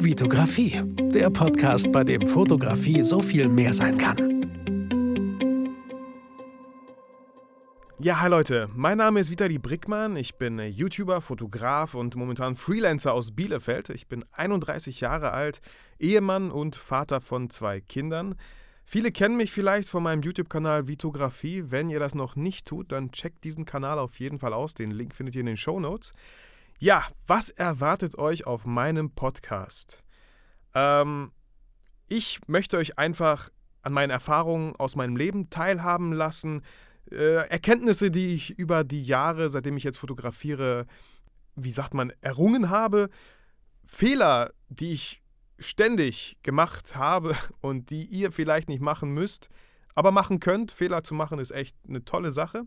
Vitografie, der Podcast, bei dem Fotografie so viel mehr sein kann. Ja, hi Leute, mein Name ist Vitali Brickmann, ich bin YouTuber, Fotograf und momentan Freelancer aus Bielefeld. Ich bin 31 Jahre alt, Ehemann und Vater von zwei Kindern. Viele kennen mich vielleicht von meinem YouTube-Kanal Vitografie. Wenn ihr das noch nicht tut, dann checkt diesen Kanal auf jeden Fall aus. Den Link findet ihr in den Show Notes. Ja, was erwartet euch auf meinem Podcast? Ähm, ich möchte euch einfach an meinen Erfahrungen aus meinem Leben teilhaben lassen. Äh, Erkenntnisse, die ich über die Jahre, seitdem ich jetzt fotografiere, wie sagt man, errungen habe. Fehler, die ich ständig gemacht habe und die ihr vielleicht nicht machen müsst, aber machen könnt. Fehler zu machen ist echt eine tolle Sache.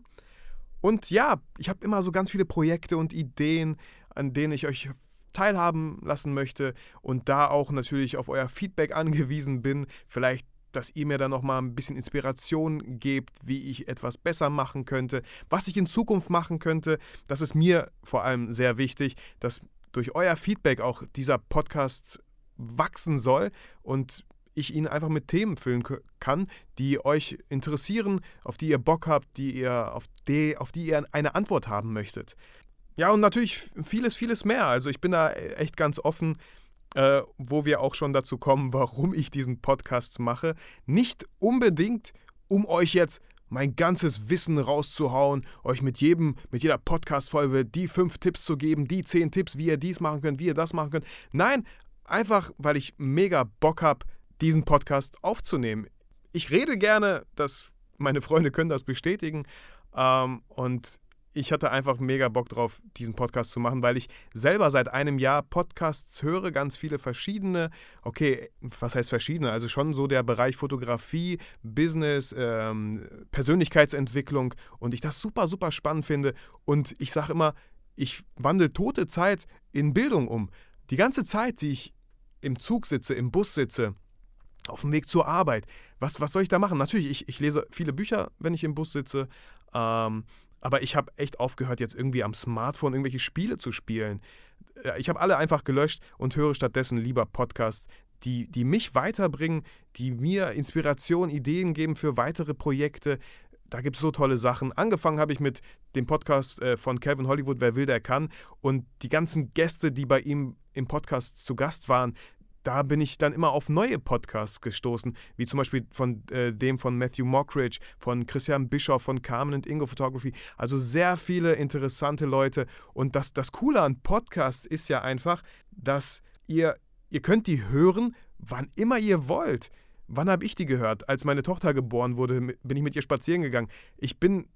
Und ja, ich habe immer so ganz viele Projekte und Ideen, an denen ich euch teilhaben lassen möchte und da auch natürlich auf euer Feedback angewiesen bin. Vielleicht dass ihr mir dann nochmal ein bisschen Inspiration gebt, wie ich etwas besser machen könnte, was ich in Zukunft machen könnte. Das ist mir vor allem sehr wichtig, dass durch euer Feedback auch dieser Podcast wachsen soll und ich ihn einfach mit Themen füllen kann, die euch interessieren, auf die ihr Bock habt, die ihr, auf, die, auf die ihr eine Antwort haben möchtet. Ja, und natürlich vieles, vieles mehr. Also ich bin da echt ganz offen, äh, wo wir auch schon dazu kommen, warum ich diesen Podcast mache. Nicht unbedingt, um euch jetzt mein ganzes Wissen rauszuhauen, euch mit jedem, mit jeder Podcast-Folge die fünf Tipps zu geben, die zehn Tipps, wie ihr dies machen könnt, wie ihr das machen könnt. Nein, einfach, weil ich mega Bock habe, diesen Podcast aufzunehmen. Ich rede gerne, dass meine Freunde können das bestätigen. Ähm, und ich hatte einfach mega Bock drauf, diesen Podcast zu machen, weil ich selber seit einem Jahr Podcasts höre, ganz viele verschiedene. Okay, was heißt verschiedene? Also schon so der Bereich Fotografie, Business, ähm, Persönlichkeitsentwicklung und ich das super, super spannend finde. Und ich sage immer, ich wandle tote Zeit in Bildung um. Die ganze Zeit, die ich im Zug sitze, im Bus sitze, auf dem Weg zur Arbeit. Was, was soll ich da machen? Natürlich, ich, ich lese viele Bücher, wenn ich im Bus sitze. Ähm, aber ich habe echt aufgehört, jetzt irgendwie am Smartphone irgendwelche Spiele zu spielen. Äh, ich habe alle einfach gelöscht und höre stattdessen lieber Podcasts, die, die mich weiterbringen, die mir Inspiration, Ideen geben für weitere Projekte. Da gibt es so tolle Sachen. Angefangen habe ich mit dem Podcast äh, von Kevin Hollywood, Wer will, der kann. Und die ganzen Gäste, die bei ihm im Podcast zu Gast waren, da bin ich dann immer auf neue Podcasts gestoßen, wie zum Beispiel von äh, dem von Matthew Mockridge, von Christian Bischoff, von Carmen und Ingo Photography. Also sehr viele interessante Leute. Und das, das Coole an Podcasts ist ja einfach, dass ihr, ihr könnt die hören, wann immer ihr wollt. Wann habe ich die gehört? Als meine Tochter geboren wurde, bin ich mit ihr spazieren gegangen. Ich bin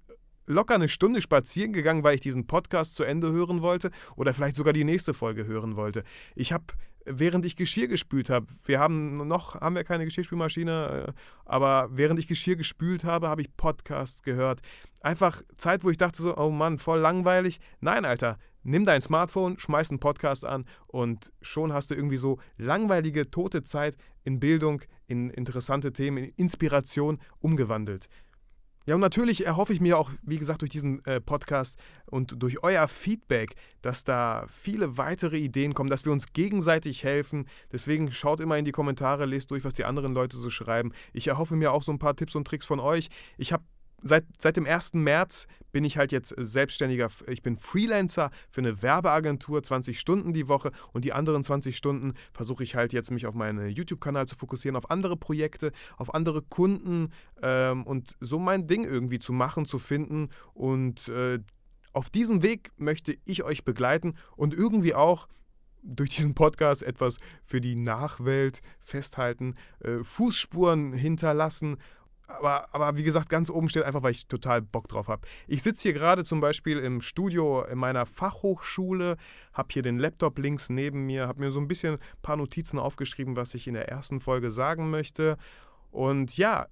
locker eine Stunde spazieren gegangen, weil ich diesen Podcast zu Ende hören wollte oder vielleicht sogar die nächste Folge hören wollte. Ich habe während ich Geschirr gespült habe, wir haben noch, haben wir keine Geschirrspülmaschine, äh, aber während ich Geschirr gespült habe, habe ich Podcasts gehört. Einfach Zeit, wo ich dachte so, oh Mann, voll langweilig. Nein, Alter, nimm dein Smartphone, schmeiß einen Podcast an und schon hast du irgendwie so langweilige, tote Zeit in Bildung, in interessante Themen, in Inspiration umgewandelt. Ja, und natürlich erhoffe ich mir auch, wie gesagt, durch diesen äh, Podcast und durch euer Feedback, dass da viele weitere Ideen kommen, dass wir uns gegenseitig helfen. Deswegen schaut immer in die Kommentare, lest durch, was die anderen Leute so schreiben. Ich erhoffe mir auch so ein paar Tipps und Tricks von euch. Ich habe seit, seit dem 1. März bin ich halt jetzt selbstständiger. Ich bin Freelancer für eine Werbeagentur, 20 Stunden die Woche und die anderen 20 Stunden versuche ich halt jetzt mich auf meinen YouTube-Kanal zu fokussieren, auf andere Projekte, auf andere Kunden ähm, und so mein Ding irgendwie zu machen, zu finden und äh, auf diesem Weg möchte ich euch begleiten und irgendwie auch durch diesen Podcast etwas für die Nachwelt festhalten, äh, Fußspuren hinterlassen aber, aber wie gesagt, ganz oben steht einfach, weil ich total Bock drauf habe. Ich sitze hier gerade zum Beispiel im Studio in meiner Fachhochschule, habe hier den Laptop links neben mir, habe mir so ein bisschen ein paar Notizen aufgeschrieben, was ich in der ersten Folge sagen möchte. Und ja,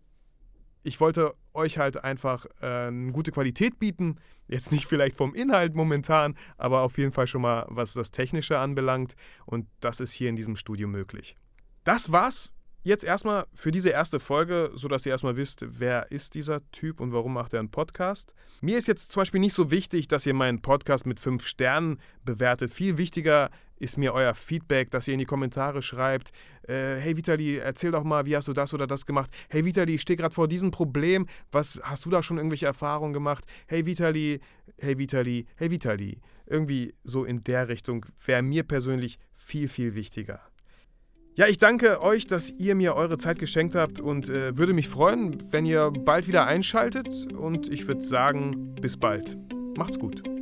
ich wollte euch halt einfach äh, eine gute Qualität bieten. Jetzt nicht vielleicht vom Inhalt momentan, aber auf jeden Fall schon mal, was das Technische anbelangt. Und das ist hier in diesem Studio möglich. Das war's jetzt erstmal für diese erste Folge, sodass ihr erstmal wisst, wer ist dieser Typ und warum macht er einen Podcast. Mir ist jetzt zum Beispiel nicht so wichtig, dass ihr meinen Podcast mit fünf Sternen bewertet. Viel wichtiger ist mir euer Feedback, dass ihr in die Kommentare schreibt, äh, hey Vitali, erzähl doch mal, wie hast du das oder das gemacht? Hey Vitali, ich stehe gerade vor diesem Problem, was hast du da schon irgendwelche Erfahrungen gemacht? Hey Vitali, hey Vitali, hey Vitali. Irgendwie so in der Richtung wäre mir persönlich viel, viel wichtiger. Ja, ich danke euch, dass ihr mir eure Zeit geschenkt habt und äh, würde mich freuen, wenn ihr bald wieder einschaltet. Und ich würde sagen, bis bald. Macht's gut.